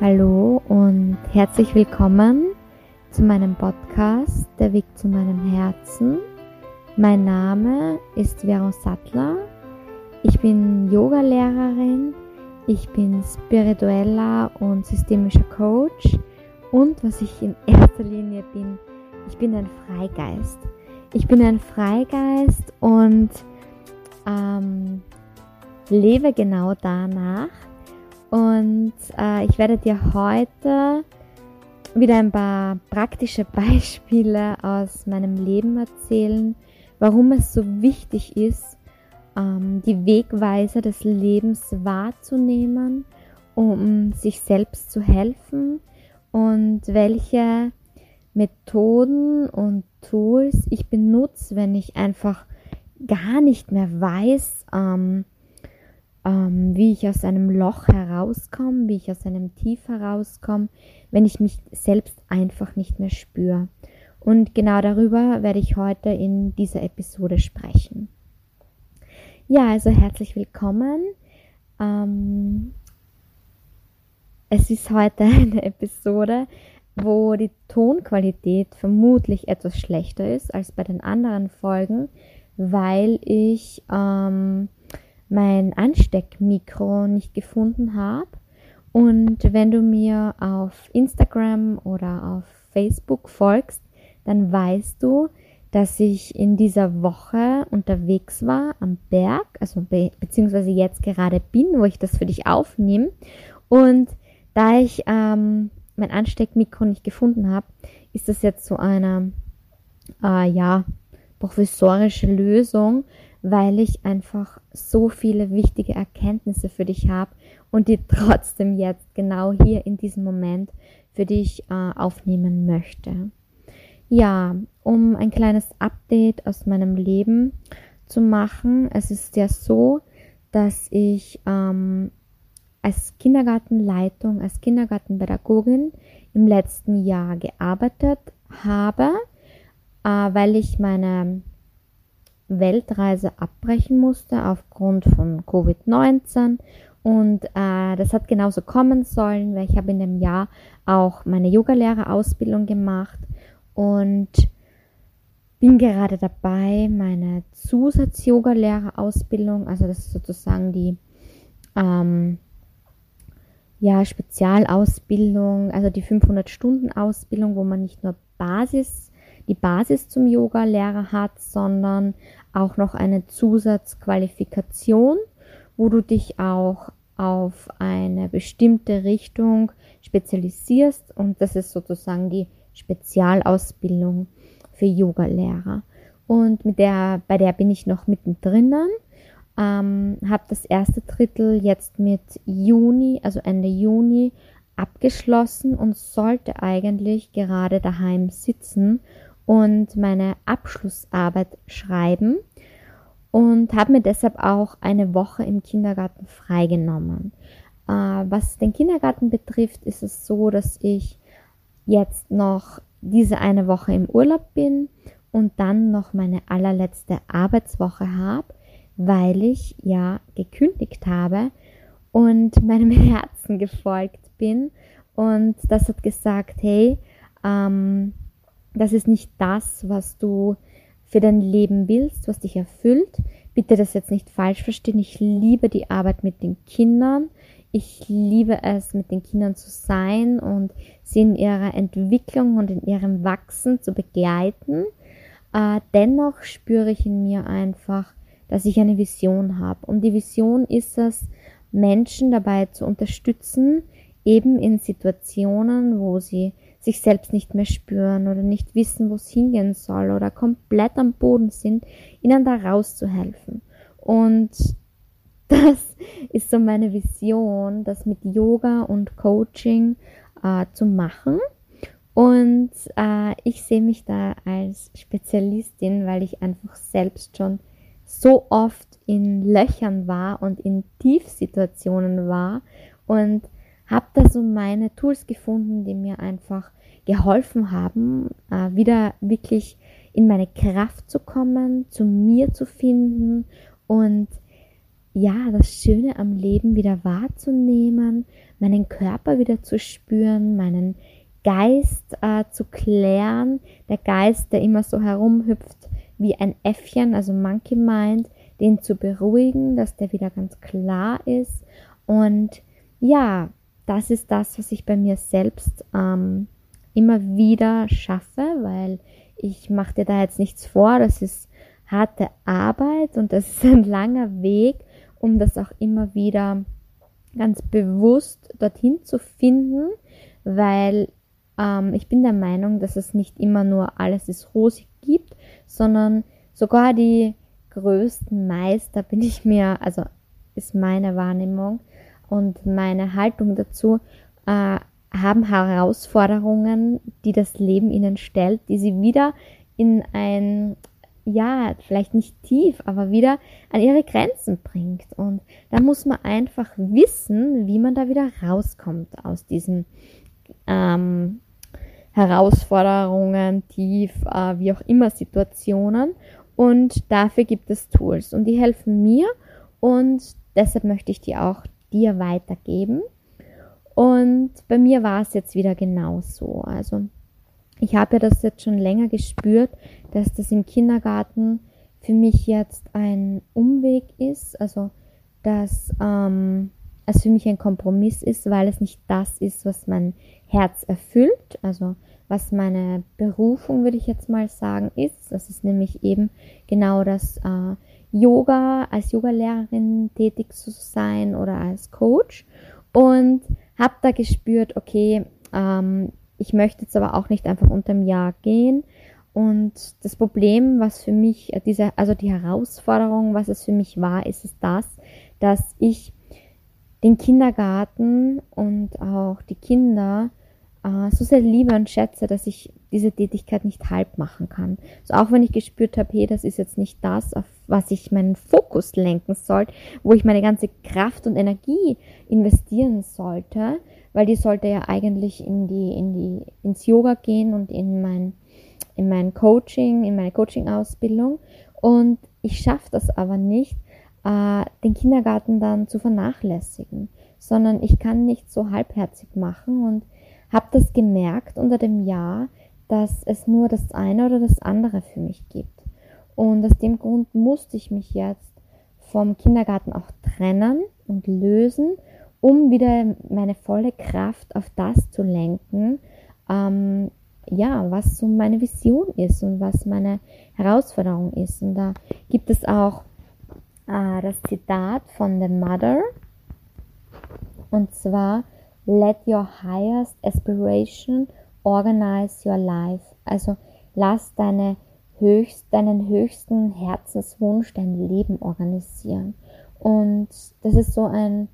Hallo und herzlich willkommen zu meinem Podcast Der Weg zu meinem Herzen. Mein Name ist Vero Sattler. Ich bin Yogalehrerin, ich bin spiritueller und systemischer Coach und was ich in erster Linie bin, ich bin ein Freigeist. Ich bin ein Freigeist und ähm, lebe genau danach, und äh, ich werde dir heute wieder ein paar praktische Beispiele aus meinem Leben erzählen, warum es so wichtig ist, ähm, die Wegweiser des Lebens wahrzunehmen, um sich selbst zu helfen und welche Methoden und Tools ich benutze, wenn ich einfach gar nicht mehr weiß, ähm, ähm, wie ich aus einem Loch herauskomme, wie ich aus einem Tief herauskomme, wenn ich mich selbst einfach nicht mehr spüre. Und genau darüber werde ich heute in dieser Episode sprechen. Ja, also herzlich willkommen. Ähm, es ist heute eine Episode, wo die Tonqualität vermutlich etwas schlechter ist als bei den anderen Folgen, weil ich ähm, mein Ansteckmikro nicht gefunden habe. Und wenn du mir auf Instagram oder auf Facebook folgst, dann weißt du, dass ich in dieser Woche unterwegs war am Berg, also be beziehungsweise jetzt gerade bin, wo ich das für dich aufnehme. Und da ich ähm, mein Ansteckmikro nicht gefunden habe, ist das jetzt so eine, äh, ja, professorische Lösung, weil ich einfach so viele wichtige Erkenntnisse für dich habe und die trotzdem jetzt genau hier in diesem Moment für dich äh, aufnehmen möchte. Ja, um ein kleines Update aus meinem Leben zu machen. Es ist ja so, dass ich ähm, als Kindergartenleitung, als Kindergartenpädagogin im letzten Jahr gearbeitet habe, äh, weil ich meine Weltreise abbrechen musste aufgrund von Covid-19 und äh, das hat genauso kommen sollen, weil ich habe in dem Jahr auch meine Yogalehrerausbildung gemacht und bin gerade dabei, meine Zusatz-Yogalehrerausbildung, also das ist sozusagen die ähm, ja, Spezialausbildung, also die 500 Stunden Ausbildung, wo man nicht nur Basis die Basis zum Yoga-Lehrer hat, sondern auch noch eine Zusatzqualifikation, wo du dich auch auf eine bestimmte Richtung spezialisierst und das ist sozusagen die Spezialausbildung für Yoga-Lehrer. Und mit der, bei der bin ich noch mittendrin. Ähm, habe das erste Drittel jetzt mit Juni, also Ende Juni, abgeschlossen und sollte eigentlich gerade daheim sitzen und meine Abschlussarbeit schreiben und habe mir deshalb auch eine Woche im Kindergarten freigenommen. Äh, was den Kindergarten betrifft, ist es so, dass ich jetzt noch diese eine Woche im Urlaub bin und dann noch meine allerletzte Arbeitswoche habe, weil ich ja gekündigt habe und meinem Herzen gefolgt bin und das hat gesagt, hey, ähm, das ist nicht das, was du für dein Leben willst, was dich erfüllt. Bitte das jetzt nicht falsch verstehen. Ich liebe die Arbeit mit den Kindern. Ich liebe es, mit den Kindern zu sein und sie in ihrer Entwicklung und in ihrem Wachsen zu begleiten. Äh, dennoch spüre ich in mir einfach, dass ich eine Vision habe. Und die Vision ist es, Menschen dabei zu unterstützen, eben in Situationen, wo sie sich selbst nicht mehr spüren oder nicht wissen, wo es hingehen soll oder komplett am Boden sind, ihnen da rauszuhelfen. Und das ist so meine Vision, das mit Yoga und Coaching äh, zu machen. Und äh, ich sehe mich da als Spezialistin, weil ich einfach selbst schon so oft in Löchern war und in Tiefsituationen war und habe da so meine Tools gefunden, die mir einfach geholfen haben, äh, wieder wirklich in meine Kraft zu kommen, zu mir zu finden und ja, das Schöne am Leben wieder wahrzunehmen, meinen Körper wieder zu spüren, meinen Geist äh, zu klären, der Geist, der immer so herumhüpft wie ein Äffchen, also Monkey Mind, den zu beruhigen, dass der wieder ganz klar ist. Und ja, das ist das, was ich bei mir selbst ähm, immer wieder schaffe, weil ich mache dir da jetzt nichts vor, das ist harte Arbeit und das ist ein langer Weg, um das auch immer wieder ganz bewusst dorthin zu finden, weil ähm, ich bin der Meinung, dass es nicht immer nur alles ist rosig gibt, sondern sogar die größten Meister bin ich mir, also ist meine Wahrnehmung und meine Haltung dazu, äh, haben Herausforderungen, die das Leben ihnen stellt, die sie wieder in ein, ja, vielleicht nicht tief, aber wieder an ihre Grenzen bringt. Und da muss man einfach wissen, wie man da wieder rauskommt aus diesen ähm, Herausforderungen, tief, äh, wie auch immer Situationen. Und dafür gibt es Tools und die helfen mir und deshalb möchte ich die auch dir weitergeben. Und bei mir war es jetzt wieder genauso. Also ich habe ja das jetzt schon länger gespürt, dass das im Kindergarten für mich jetzt ein Umweg ist. Also dass ähm, es für mich ein Kompromiss ist, weil es nicht das ist, was mein Herz erfüllt. Also was meine Berufung, würde ich jetzt mal sagen, ist. Das ist nämlich eben genau das äh, Yoga, als Yogalehrerin tätig zu sein oder als Coach. Und habe da gespürt, okay, ähm, ich möchte jetzt aber auch nicht einfach unterm Jahr gehen. Und das Problem, was für mich, äh, diese, also die Herausforderung, was es für mich war, ist es das, dass ich den Kindergarten und auch die Kinder äh, so sehr liebe und schätze, dass ich diese Tätigkeit nicht halb machen kann. So auch wenn ich gespürt habe, hey, das ist jetzt nicht das, auf was ich meinen Fokus lenken sollte, wo ich meine ganze Kraft und Energie investieren sollte, weil die sollte ja eigentlich in die, in die, ins Yoga gehen und in mein, in mein Coaching, in meine Coaching-Ausbildung. Und ich schaffe das aber nicht, äh, den Kindergarten dann zu vernachlässigen, sondern ich kann nicht so halbherzig machen und habe das gemerkt unter dem Jahr, dass es nur das eine oder das andere für mich gibt. Und aus dem Grund musste ich mich jetzt vom Kindergarten auch trennen und lösen, um wieder meine volle Kraft auf das zu lenken, ähm, ja, was so meine Vision ist und was meine Herausforderung ist. Und da gibt es auch äh, das Zitat von The Mother. Und zwar, Let your highest aspiration organize your life. Also lass deine höchst, deinen höchsten Herzenswunsch, dein Leben organisieren. Und das ist so ein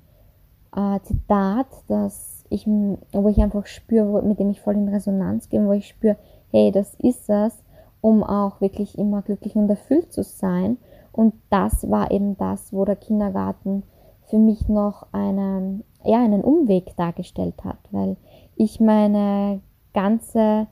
äh, Zitat, das ich, wo ich einfach spüre, mit dem ich voll in Resonanz gehe, wo ich spüre, hey, das ist es, um auch wirklich immer glücklich und erfüllt zu sein. Und das war eben das, wo der Kindergarten für mich noch einen, ja, einen Umweg dargestellt hat, weil ich meine ganze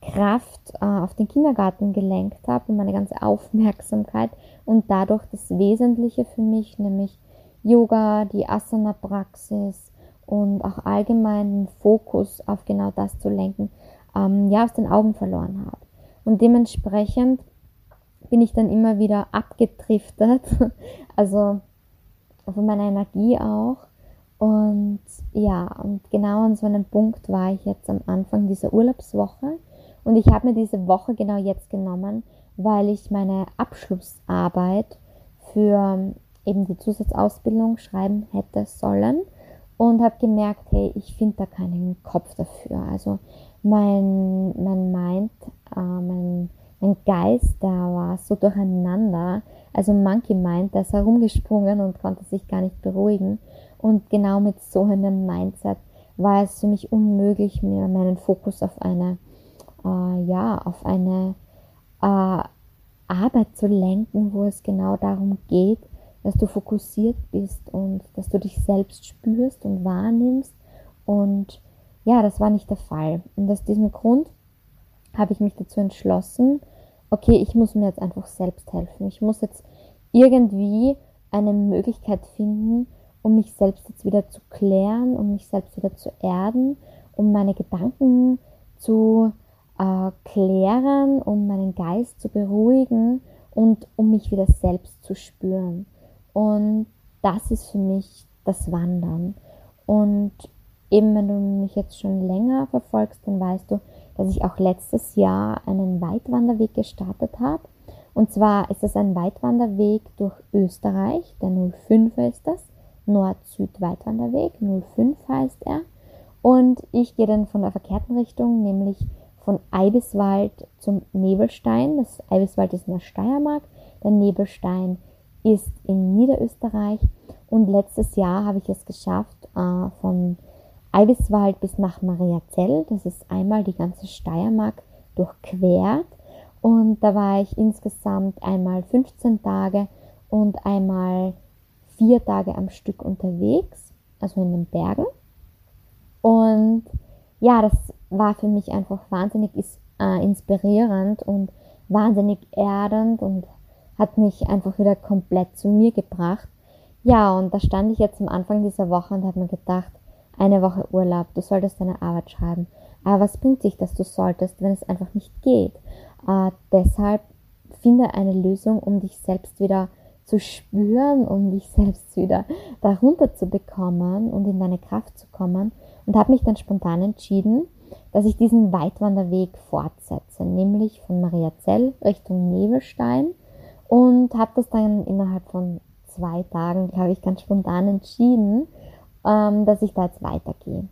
Kraft äh, auf den Kindergarten gelenkt habe und meine ganze Aufmerksamkeit und dadurch das Wesentliche für mich, nämlich Yoga, die Asana-Praxis und auch allgemein den Fokus auf genau das zu lenken, ähm, ja, aus den Augen verloren habe. Und dementsprechend bin ich dann immer wieder abgedriftet, also von meiner Energie auch. Und ja, und genau an so einem Punkt war ich jetzt am Anfang dieser Urlaubswoche. Und ich habe mir diese Woche genau jetzt genommen, weil ich meine Abschlussarbeit für eben die Zusatzausbildung schreiben hätte sollen und habe gemerkt, hey, ich finde da keinen Kopf dafür. Also mein, mein Mind, äh, mein, mein Geist, der war so durcheinander. Also Monkey Mind, der ist herumgesprungen und konnte sich gar nicht beruhigen. Und genau mit so einem Mindset war es für mich unmöglich, mir meinen Fokus auf eine, äh, ja, auf eine äh, Arbeit zu lenken, wo es genau darum geht, dass du fokussiert bist und dass du dich selbst spürst und wahrnimmst Und ja, das war nicht der Fall. Und aus diesem Grund habe ich mich dazu entschlossen, okay, ich muss mir jetzt einfach selbst helfen. Ich muss jetzt irgendwie eine Möglichkeit finden, um mich selbst jetzt wieder zu klären, um mich selbst wieder zu erden, um meine Gedanken zu äh, klären, um meinen Geist zu beruhigen und um mich wieder selbst zu spüren. Und das ist für mich das Wandern. Und eben wenn du mich jetzt schon länger verfolgst, dann weißt du, dass ich auch letztes Jahr einen Weitwanderweg gestartet habe. Und zwar ist es ein Weitwanderweg durch Österreich, der 05 ist das, Nord-Süd-Weitwanderweg, 05 heißt er. Und ich gehe dann von der verkehrten Richtung, nämlich von Eibiswald zum Nebelstein. Das Eibiswald ist in der Steiermark, der Nebelstein ist in Niederösterreich. Und letztes Jahr habe ich es geschafft, äh, von Eibiswald bis nach Mariazell. Das ist einmal die ganze Steiermark durchquert. Und da war ich insgesamt einmal 15 Tage und einmal vier Tage am Stück unterwegs, also in den Bergen. Und ja, das war für mich einfach wahnsinnig äh, inspirierend und wahnsinnig erdend und hat mich einfach wieder komplett zu mir gebracht. Ja, und da stand ich jetzt am Anfang dieser Woche und habe mir gedacht, eine Woche Urlaub, du solltest deine Arbeit schreiben. Aber was bringt sich, dass du solltest, wenn es einfach nicht geht? Äh, deshalb finde eine Lösung, um dich selbst wieder zu spüren, um dich selbst wieder darunter zu bekommen und in deine Kraft zu kommen. Und habe mich dann spontan entschieden, dass ich diesen Weitwanderweg fortsetze, nämlich von Mariazell Richtung Nebelstein und habe das dann innerhalb von zwei Tagen, glaube ich, ganz spontan entschieden ähm, dass ich da jetzt weitergehe.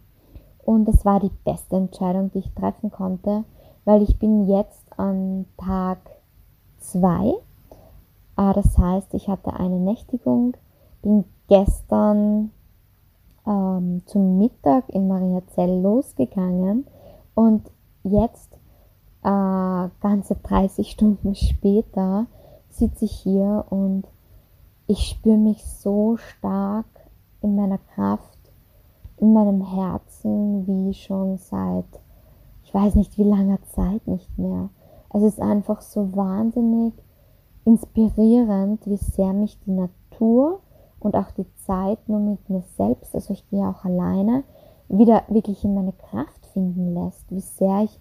Und das war die beste Entscheidung, die ich treffen konnte, weil ich bin jetzt an Tag 2. Äh, das heißt, ich hatte eine Nächtigung, bin gestern ähm, zum Mittag in Mariazell losgegangen und jetzt, äh, ganze 30 Stunden später, sitze ich hier und ich spüre mich so stark in meiner Kraft, in meinem Herzen, wie schon seit, ich weiß nicht wie langer Zeit nicht mehr. Es ist einfach so wahnsinnig inspirierend, wie sehr mich die Natur und auch die Zeit nur mit mir selbst, also ich gehe auch alleine, wieder wirklich in meine Kraft finden lässt, wie sehr ich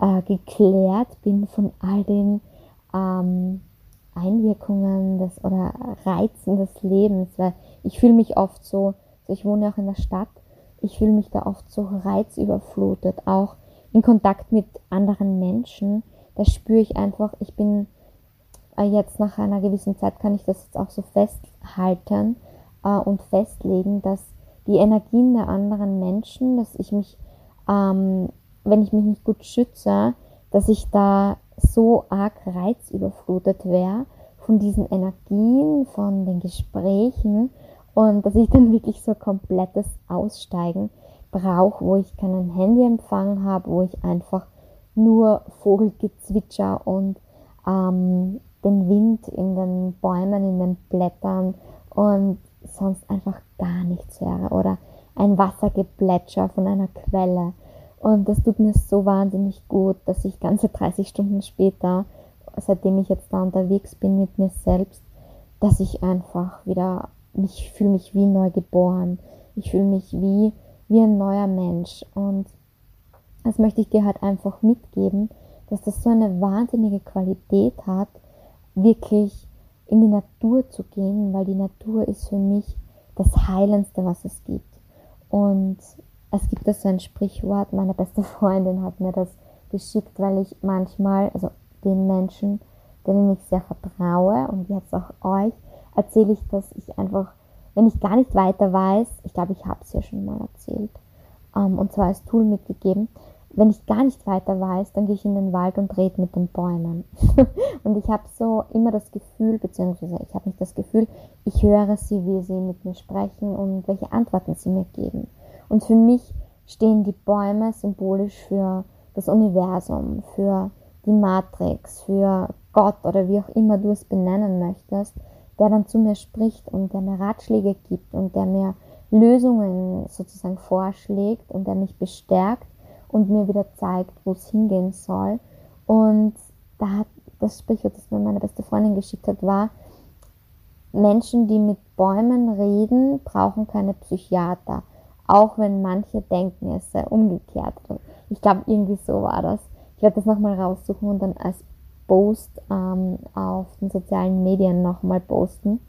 äh, geklärt bin von all den ähm, Einwirkungen des oder Reizen des Lebens, weil ich fühle mich oft so, ich wohne auch in der Stadt, ich fühle mich da oft so reizüberflutet, auch in Kontakt mit anderen Menschen, da spüre ich einfach, ich bin äh, jetzt nach einer gewissen Zeit kann ich das jetzt auch so festhalten äh, und festlegen, dass die Energien der anderen Menschen, dass ich mich, ähm, wenn ich mich nicht gut schütze, dass ich da so arg reizüberflutet wäre von diesen Energien, von den Gesprächen und dass ich dann wirklich so komplettes Aussteigen brauche, wo ich keinen Handyempfang habe, wo ich einfach nur Vogelgezwitscher und ähm, den Wind in den Bäumen, in den Blättern und sonst einfach gar nichts höre oder ein Wassergeplätscher von einer Quelle und das tut mir so wahnsinnig gut, dass ich ganze 30 Stunden später, seitdem ich jetzt da unterwegs bin mit mir selbst, dass ich einfach wieder, ich fühle mich wie neu geboren. Ich fühle mich wie, wie ein neuer Mensch. Und das möchte ich dir halt einfach mitgeben, dass das so eine wahnsinnige Qualität hat, wirklich in die Natur zu gehen, weil die Natur ist für mich das Heilendste, was es gibt. Und es gibt da so ein Sprichwort, meine beste Freundin hat mir das geschickt, weil ich manchmal, also den Menschen, denen ich sehr vertraue und jetzt auch euch, erzähle ich, dass ich einfach, wenn ich gar nicht weiter weiß, ich glaube, ich habe es ja schon mal erzählt, ähm, und zwar als Tool mitgegeben, wenn ich gar nicht weiter weiß, dann gehe ich in den Wald und rede mit den Bäumen. und ich habe so immer das Gefühl, beziehungsweise ich habe nicht das Gefühl, ich höre sie, wie sie mit mir sprechen und welche Antworten sie mir geben. Und für mich stehen die Bäume symbolisch für das Universum, für die Matrix, für Gott oder wie auch immer du es benennen möchtest, der dann zu mir spricht und der mir Ratschläge gibt und der mir Lösungen sozusagen vorschlägt und der mich bestärkt und mir wieder zeigt, wo es hingehen soll. Und da hat das Sprichwort, das mir meine beste Freundin geschickt hat, war, Menschen, die mit Bäumen reden, brauchen keine Psychiater. Auch wenn manche denken, es sei umgekehrt. Ich glaube, irgendwie so war das. Ich werde das nochmal raussuchen und dann als Post ähm, auf den sozialen Medien nochmal posten,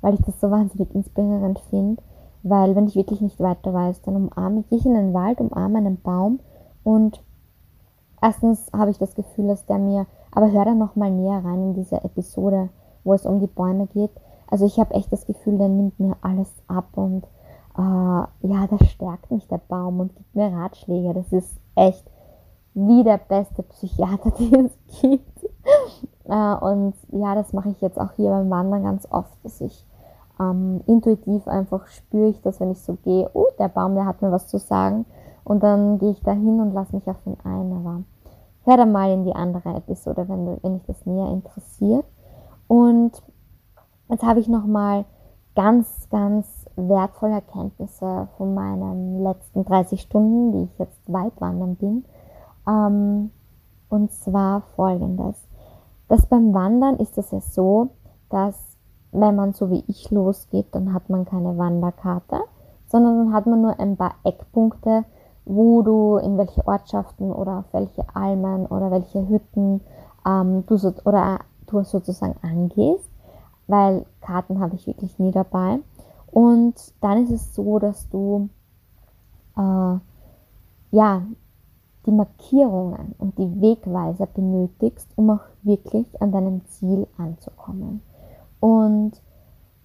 weil ich das so wahnsinnig inspirierend finde. Weil wenn ich wirklich nicht weiter weiß, dann umarme ich, ich in den Wald, umarme einen Baum und erstens habe ich das Gefühl, dass der mir, aber hör dann nochmal näher rein in diese Episode, wo es um die Bäume geht. Also ich habe echt das Gefühl, der nimmt mir alles ab und äh, ja, das stärkt mich der Baum und gibt mir Ratschläge. Das ist echt wie der beste Psychiater, den es gibt. Äh, und ja, das mache ich jetzt auch hier beim Wandern ganz oft, dass ich ähm, intuitiv einfach spüre ich das, wenn ich so gehe, oh, der Baum, der hat mir was zu sagen. Und dann gehe ich da hin und lasse mich auf ihn ein. Aber hör da mal in die andere Episode, wenn, wenn dich das näher interessiert. Und jetzt habe ich nochmal ganz, ganz wertvolle Erkenntnisse von meinen letzten 30 Stunden, die ich jetzt weit wandern bin. Ähm, und zwar folgendes. Das beim Wandern ist es ja so, dass wenn man so wie ich losgeht, dann hat man keine Wanderkarte, sondern dann hat man nur ein paar Eckpunkte, wo du in welche Ortschaften oder auf welche Almen oder welche Hütten ähm, du so, oder du sozusagen angehst, weil Karten habe ich wirklich nie dabei. Und dann ist es so, dass du äh, ja die Markierungen und die Wegweiser benötigst, um auch wirklich an deinem Ziel anzukommen. Und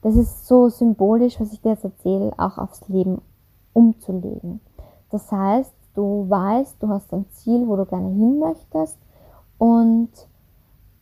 das ist so symbolisch, was ich dir jetzt erzähle, auch aufs Leben umzulegen. Das heißt, du weißt, du hast ein Ziel, wo du gerne hin möchtest und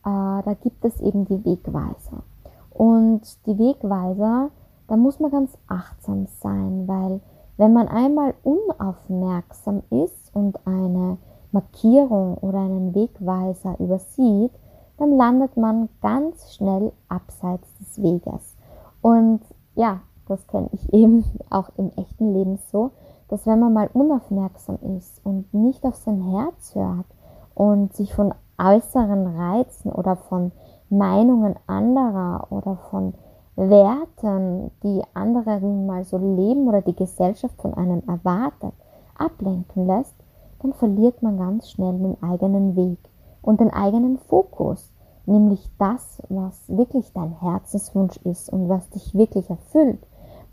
äh, da gibt es eben die Wegweiser. Und die Wegweiser, da muss man ganz achtsam sein, weil wenn man einmal unaufmerksam ist und eine Markierung oder einen Wegweiser übersieht, dann landet man ganz schnell abseits des Weges. Und ja, das kenne ich eben auch im echten Leben so, dass wenn man mal unaufmerksam ist und nicht auf sein Herz hört und sich von äußeren Reizen oder von Meinungen anderer oder von Werten, die andere mal so leben oder die Gesellschaft von einem erwartet, ablenken lässt, dann verliert man ganz schnell den eigenen Weg und den eigenen Fokus, nämlich das, was wirklich dein Herzenswunsch ist und was dich wirklich erfüllt.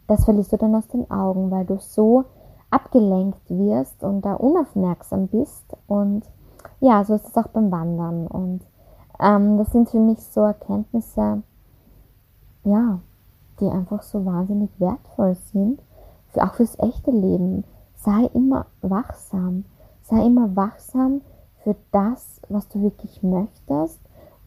Das verlierst du dann aus den Augen, weil du so abgelenkt wirst und da unaufmerksam bist. Und ja, so ist es auch beim Wandern. Und ähm, das sind für mich so Erkenntnisse, ja, die einfach so wahnsinnig wertvoll sind, für, auch fürs echte Leben. Sei immer wachsam. Sei immer wachsam für das, was du wirklich möchtest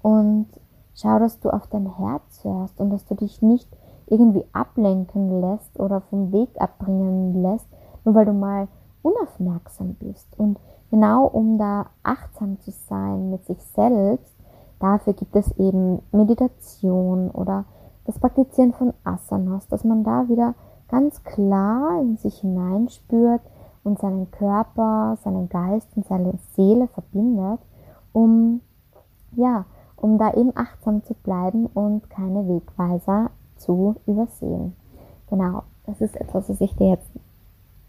und schau, dass du auf dein Herz hörst und dass du dich nicht irgendwie ablenken lässt oder vom Weg abbringen lässt, nur weil du mal unaufmerksam bist. Und genau um da achtsam zu sein mit sich selbst, dafür gibt es eben Meditation oder das Praktizieren von Asanas, dass man da wieder ganz klar in sich hineinspürt und seinen Körper, seinen Geist und seine Seele verbindet, um ja, um da eben achtsam zu bleiben und keine Wegweiser zu übersehen. Genau, das ist etwas, was ich dir jetzt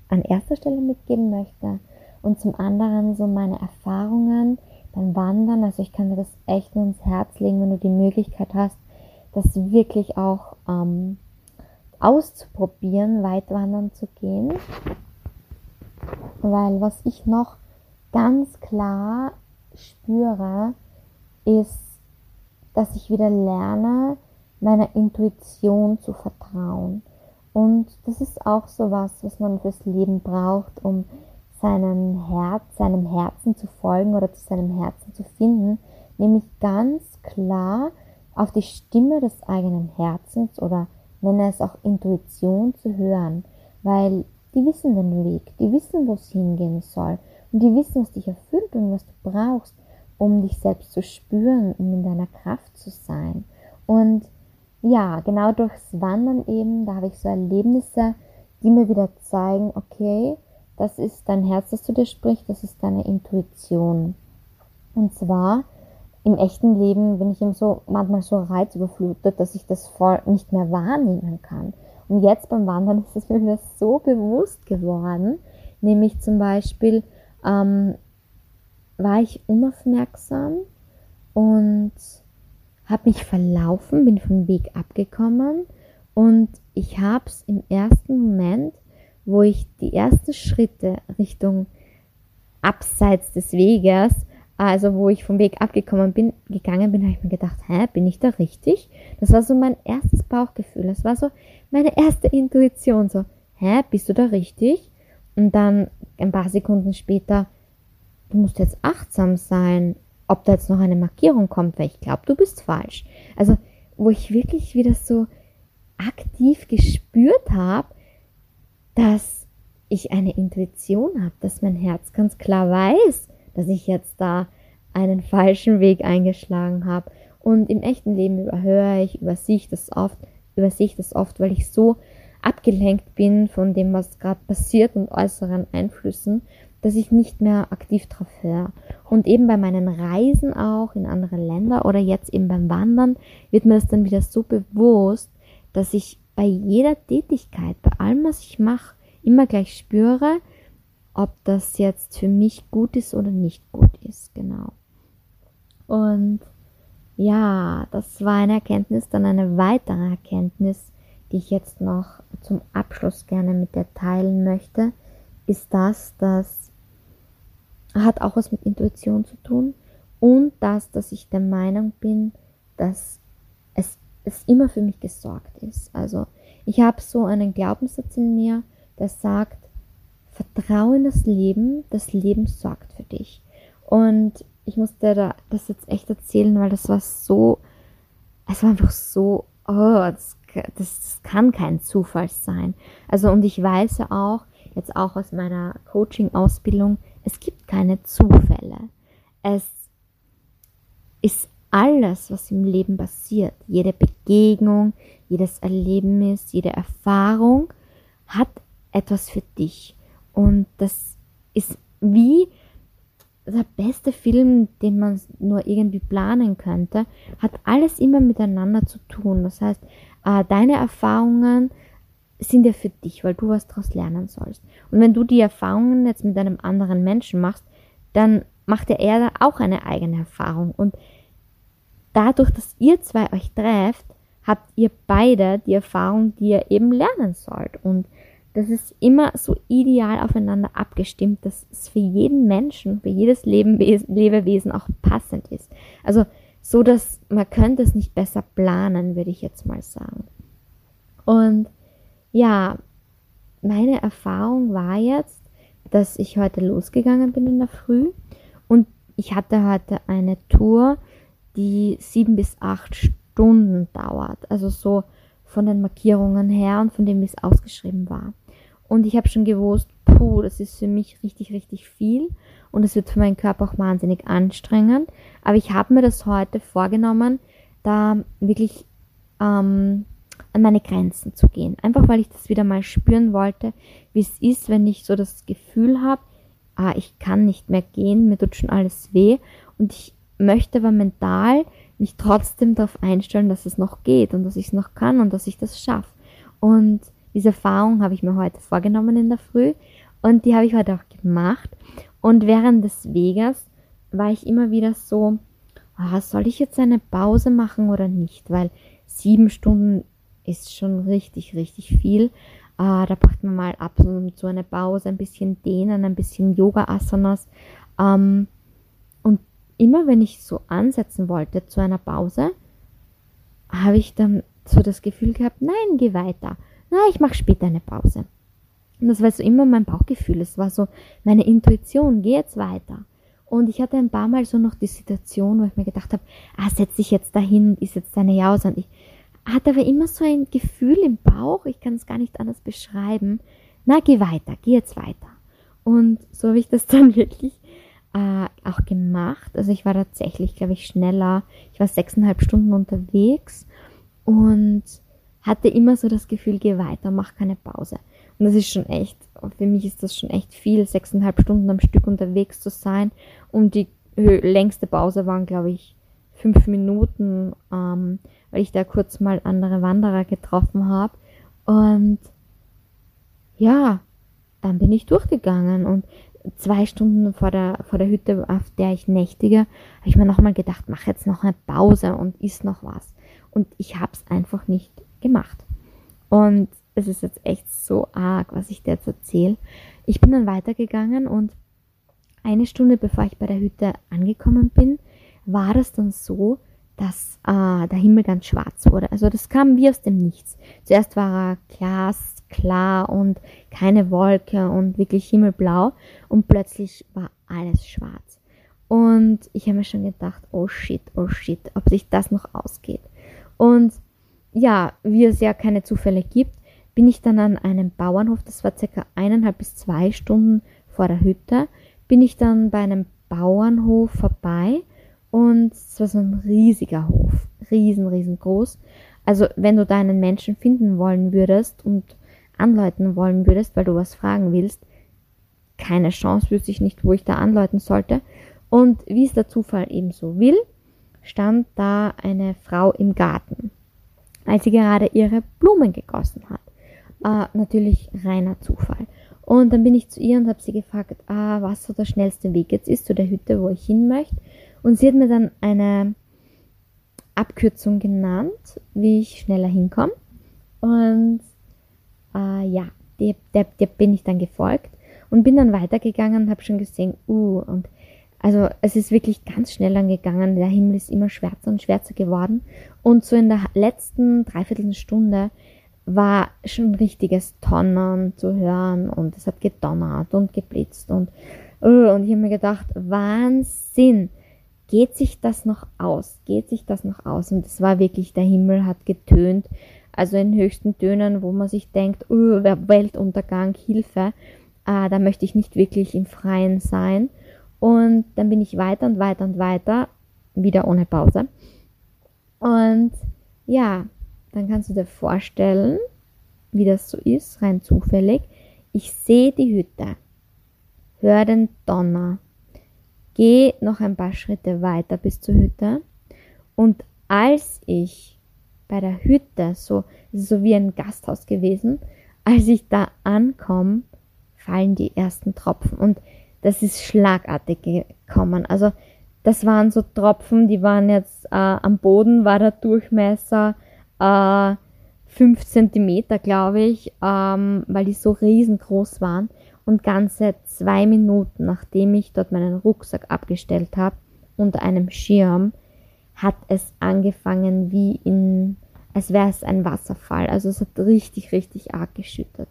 an erster Stelle mitgeben möchte. Und zum anderen so meine Erfahrungen beim Wandern. Also ich kann dir das echt nur ins Herz legen, wenn du die Möglichkeit hast, das wirklich auch ähm, auszuprobieren, weit wandern zu gehen. Weil was ich noch ganz klar spüre, ist, dass ich wieder lerne, meiner Intuition zu vertrauen. Und das ist auch so was, was man fürs Leben braucht, um seinem Herz, seinem Herzen zu folgen oder zu seinem Herzen zu finden, nämlich ganz klar auf die Stimme des eigenen Herzens oder nenne es auch Intuition zu hören, weil die wissen den Weg, die wissen, wo es hingehen soll und die wissen, was dich erfüllt und was du brauchst, um dich selbst zu spüren, um in deiner Kraft zu sein. Und ja, genau durchs Wandern eben, da habe ich so Erlebnisse die mir wieder zeigen, okay, das ist dein Herz, das zu dir spricht, das ist deine Intuition. Und zwar im echten Leben bin ich eben so manchmal so reizüberflutet, dass ich das voll nicht mehr wahrnehmen kann. Und jetzt beim Wandern ist es mir wieder so bewusst geworden, nämlich zum Beispiel ähm, war ich unaufmerksam und habe mich verlaufen, bin vom Weg abgekommen und ich habe es im ersten Moment, wo ich die ersten Schritte Richtung abseits des Weges, also wo ich vom Weg abgekommen bin, gegangen bin, habe ich mir gedacht, hä, bin ich da richtig? Das war so mein erstes Bauchgefühl, das war so meine erste Intuition, so, hä, bist du da richtig? Und dann ein paar Sekunden später, du musst jetzt achtsam sein, ob da jetzt noch eine Markierung kommt, weil ich glaube, du bist falsch. Also, wo ich wirklich wieder so aktiv gespürt habe, dass ich eine Intuition habe, dass mein Herz ganz klar weiß, dass ich jetzt da einen falschen Weg eingeschlagen habe. Und im echten Leben überhöre ich, übersehe ich das oft, übersehe ich das oft, weil ich so abgelenkt bin von dem, was gerade passiert und äußeren Einflüssen, dass ich nicht mehr aktiv drauf höre. Und eben bei meinen Reisen auch in andere Länder oder jetzt eben beim Wandern wird mir das dann wieder so bewusst, dass ich bei jeder Tätigkeit, bei allem, was ich mache, immer gleich spüre, ob das jetzt für mich gut ist oder nicht gut ist, genau. Und ja, das war eine Erkenntnis, dann eine weitere Erkenntnis, die ich jetzt noch zum Abschluss gerne mit dir teilen möchte, ist das, dass hat auch was mit Intuition zu tun und das, dass ich der Meinung bin, dass es, es immer für mich gesorgt ist. Also ich habe so einen Glaubenssatz in mir, der sagt, vertraue in das Leben, das Leben sorgt für dich. Und ich musste da das jetzt echt erzählen, weil das war so, es war einfach so, oh, das, das, das kann kein Zufall sein. Also und ich weiß ja auch, jetzt auch aus meiner Coaching-Ausbildung, es gibt keine Zufälle. Es ist alles, was im Leben passiert, jede Begegnung, jedes Erlebnis, jede Erfahrung hat etwas für dich. Und das ist wie der beste Film, den man nur irgendwie planen könnte, hat alles immer miteinander zu tun. Das heißt, äh, deine Erfahrungen sind ja für dich, weil du was daraus lernen sollst. Und wenn du die Erfahrungen jetzt mit einem anderen Menschen machst, dann macht ja er auch eine eigene Erfahrung. Und dadurch, dass ihr zwei euch trefft, habt ihr beide die Erfahrung, die ihr eben lernen sollt. Und das ist immer so ideal aufeinander abgestimmt, dass es für jeden Menschen, für jedes Lebewesen auch passend ist. Also so, dass man könnte es nicht besser planen, würde ich jetzt mal sagen. Und ja, meine Erfahrung war jetzt, dass ich heute losgegangen bin in der Früh und ich hatte heute eine Tour, die sieben bis acht Stunden dauert. Also so von den Markierungen her und von dem, wie es ausgeschrieben war. Und ich habe schon gewusst, puh, das ist für mich richtig, richtig viel und es wird für meinen Körper auch wahnsinnig anstrengend. Aber ich habe mir das heute vorgenommen, da wirklich ähm, an meine Grenzen zu gehen. Einfach weil ich das wieder mal spüren wollte, wie es ist, wenn ich so das Gefühl habe, ah, ich kann nicht mehr gehen, mir tut schon alles weh und ich möchte aber mental mich trotzdem darauf einstellen, dass es noch geht und dass ich es noch kann und dass ich das schaffe. Und diese Erfahrung habe ich mir heute vorgenommen in der Früh und die habe ich heute auch gemacht. Und während des Weges war ich immer wieder so, ah, soll ich jetzt eine Pause machen oder nicht? Weil sieben Stunden ist schon richtig, richtig viel. Äh, da braucht man mal ab und zu eine Pause, ein bisschen dehnen, ein bisschen Yoga-Asanas. Ähm, und immer wenn ich so ansetzen wollte zu einer Pause, habe ich dann so das Gefühl gehabt, nein, geh weiter. Na, ich mache später eine Pause. Und das war so immer mein Bauchgefühl. Es war so meine Intuition, geh jetzt weiter. Und ich hatte ein paar Mal so noch die Situation, wo ich mir gedacht habe, ah, setz dich jetzt dahin, ist jetzt deine Jause. Und ich hatte aber immer so ein Gefühl im Bauch, ich kann es gar nicht anders beschreiben. Na, geh weiter, geh jetzt weiter. Und so habe ich das dann wirklich äh, auch gemacht. Also ich war tatsächlich, glaube ich, schneller. Ich war sechseinhalb Stunden unterwegs und hatte immer so das Gefühl, geh weiter, mach keine Pause. Und das ist schon echt, für mich ist das schon echt viel, sechseinhalb Stunden am Stück unterwegs zu sein. Und die längste Pause waren, glaube ich, fünf Minuten, ähm, weil ich da kurz mal andere Wanderer getroffen habe. Und ja, dann bin ich durchgegangen und zwei Stunden vor der, vor der Hütte, auf der ich nächtige, habe ich mir nochmal gedacht, mach jetzt noch eine Pause und isst noch was. Und ich habe es einfach nicht gemacht. Und es ist jetzt echt so arg, was ich dir jetzt erzähle. Ich bin dann weitergegangen und eine Stunde bevor ich bei der Hütte angekommen bin, war es dann so, dass äh, der Himmel ganz schwarz wurde. Also das kam wie aus dem Nichts. Zuerst war er glasklar und keine Wolke und wirklich himmelblau und plötzlich war alles schwarz. Und ich habe mir schon gedacht, oh shit, oh shit, ob sich das noch ausgeht. Und ja, wie es ja keine Zufälle gibt, bin ich dann an einem Bauernhof, das war circa eineinhalb bis zwei Stunden vor der Hütte, bin ich dann bei einem Bauernhof vorbei und es war so ein riesiger Hof, riesen, riesengroß. Also wenn du da einen Menschen finden wollen würdest und anläuten wollen würdest, weil du was fragen willst, keine Chance, wüsste ich nicht, wo ich da anläuten sollte. Und wie es der Zufall eben so will, stand da eine Frau im Garten, als sie gerade ihre Blumen gegossen hat. Äh, natürlich reiner Zufall. Und dann bin ich zu ihr und habe sie gefragt, ah, was so der schnellste Weg jetzt ist zu der Hütte, wo ich hin möchte. Und sie hat mir dann eine Abkürzung genannt, wie ich schneller hinkomme. Und äh, ja, der, der, der bin ich dann gefolgt und bin dann weitergegangen und habe schon gesehen, uh, und also es ist wirklich ganz schnell angegangen. Der Himmel ist immer schwärzer und schwärzer geworden. Und so in der letzten Dreiviertelstunde war schon richtiges Donnern zu hören und es hat gedonnert und geblitzt und, uh, und ich habe mir gedacht, Wahnsinn geht sich das noch aus? Geht sich das noch aus? Und es war wirklich, der Himmel hat getönt, also in höchsten Tönen, wo man sich denkt, oh, Weltuntergang, Hilfe, äh, da möchte ich nicht wirklich im Freien sein. Und dann bin ich weiter und weiter und weiter, wieder ohne Pause. Und ja, dann kannst du dir vorstellen, wie das so ist, rein zufällig. Ich sehe die Hütte, höre den Donner, Geh noch ein paar Schritte weiter bis zur Hütte. Und als ich bei der Hütte, so, so wie ein Gasthaus gewesen, als ich da ankomme, fallen die ersten Tropfen. Und das ist schlagartig gekommen. Also das waren so Tropfen, die waren jetzt äh, am Boden, war der Durchmesser äh, 5 cm, glaube ich, ähm, weil die so riesengroß waren und ganze zwei Minuten nachdem ich dort meinen Rucksack abgestellt habe unter einem Schirm, hat es angefangen wie in, als wäre es ein Wasserfall. Also es hat richtig, richtig arg geschüttet.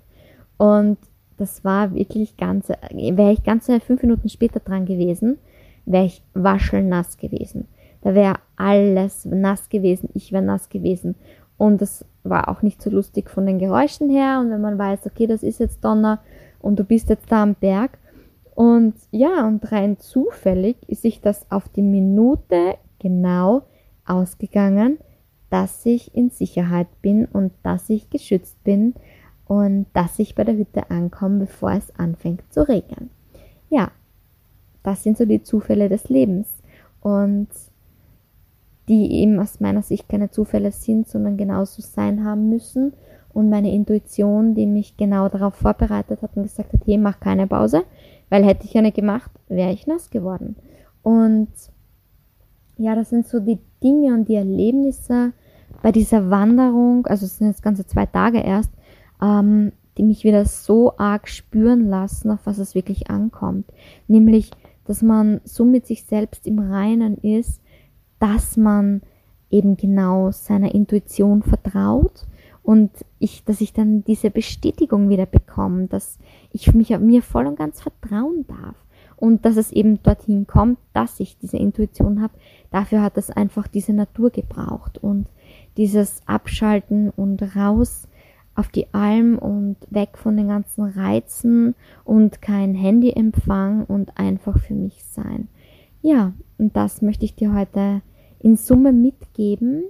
Und das war wirklich ganze, wäre ich ganze fünf Minuten später dran gewesen, wäre ich waschelnass gewesen. Da wäre alles nass gewesen, ich wäre nass gewesen. Und es war auch nicht so lustig von den Geräuschen her. Und wenn man weiß, okay, das ist jetzt Donner, und du bist jetzt da am Berg. Und ja, und rein zufällig ist sich das auf die Minute genau ausgegangen, dass ich in Sicherheit bin und dass ich geschützt bin und dass ich bei der Hütte ankomme, bevor es anfängt zu regnen. Ja, das sind so die Zufälle des Lebens und die eben aus meiner Sicht keine Zufälle sind, sondern genauso sein haben müssen und meine Intuition, die mich genau darauf vorbereitet hat und gesagt hat, hey, mach keine Pause, weil hätte ich eine gemacht, wäre ich nass geworden. Und ja, das sind so die Dinge und die Erlebnisse bei dieser Wanderung, also es sind jetzt ganze zwei Tage erst, ähm, die mich wieder so arg spüren lassen, auf was es wirklich ankommt. Nämlich, dass man so mit sich selbst im Reinen ist, dass man eben genau seiner Intuition vertraut und ich, dass ich dann diese Bestätigung wieder bekomme, dass ich mich mir voll und ganz vertrauen darf und dass es eben dorthin kommt, dass ich diese Intuition habe. Dafür hat es einfach diese Natur gebraucht und dieses Abschalten und raus auf die Alm und weg von den ganzen Reizen und kein Handyempfang und einfach für mich sein. Ja, und das möchte ich dir heute in Summe mitgeben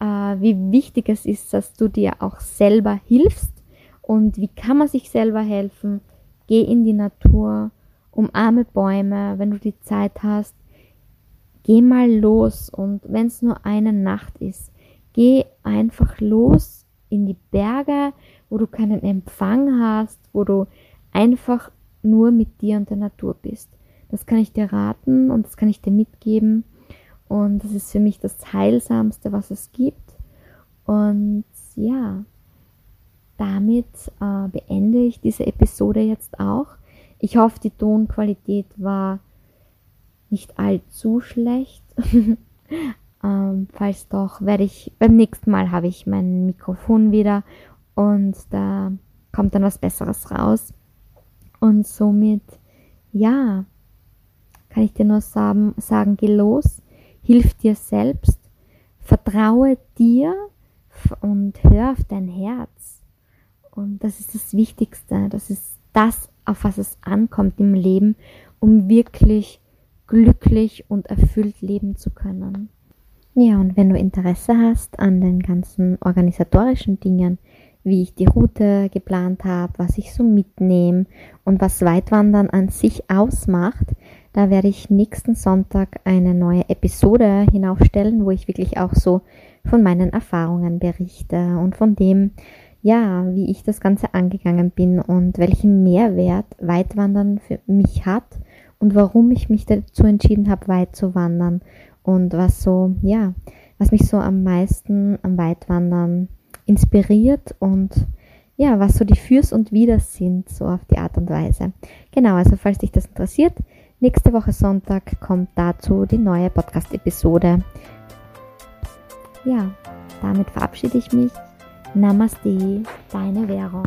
äh, wie wichtig es ist, dass du dir auch selber hilfst Und wie kann man sich selber helfen? Geh in die Natur, umarme Bäume, wenn du die Zeit hast. Geh mal los und wenn es nur eine Nacht ist, geh einfach los in die Berge, wo du keinen Empfang hast, wo du einfach nur mit dir und der Natur bist. Das kann ich dir raten und das kann ich dir mitgeben. Und das ist für mich das Heilsamste, was es gibt. Und ja, damit äh, beende ich diese Episode jetzt auch. Ich hoffe, die Tonqualität war nicht allzu schlecht. ähm, falls doch, werde ich beim nächsten Mal habe ich mein Mikrofon wieder und da kommt dann was Besseres raus. Und somit, ja, kann ich dir nur sagen, sagen geh los, hilf dir selbst, vertraue dir und hör auf dein Herz. Und das ist das Wichtigste. Das ist das, auf was es ankommt im Leben, um wirklich glücklich und erfüllt leben zu können. Ja, und wenn du Interesse hast an den ganzen organisatorischen Dingen, wie ich die Route geplant habe, was ich so mitnehme und was Weitwandern an sich ausmacht, da werde ich nächsten Sonntag eine neue Episode hinaufstellen, wo ich wirklich auch so von meinen Erfahrungen berichte und von dem, ja, wie ich das Ganze angegangen bin und welchen Mehrwert Weitwandern für mich hat und warum ich mich dazu entschieden habe, weit zu wandern und was so, ja, was mich so am meisten am Weitwandern inspiriert und ja, was so die Fürs und Widers sind, so auf die Art und Weise. Genau, also falls dich das interessiert, nächste Woche Sonntag kommt dazu die neue Podcast-Episode. Ja, damit verabschiede ich mich. Namaste, deine Währung.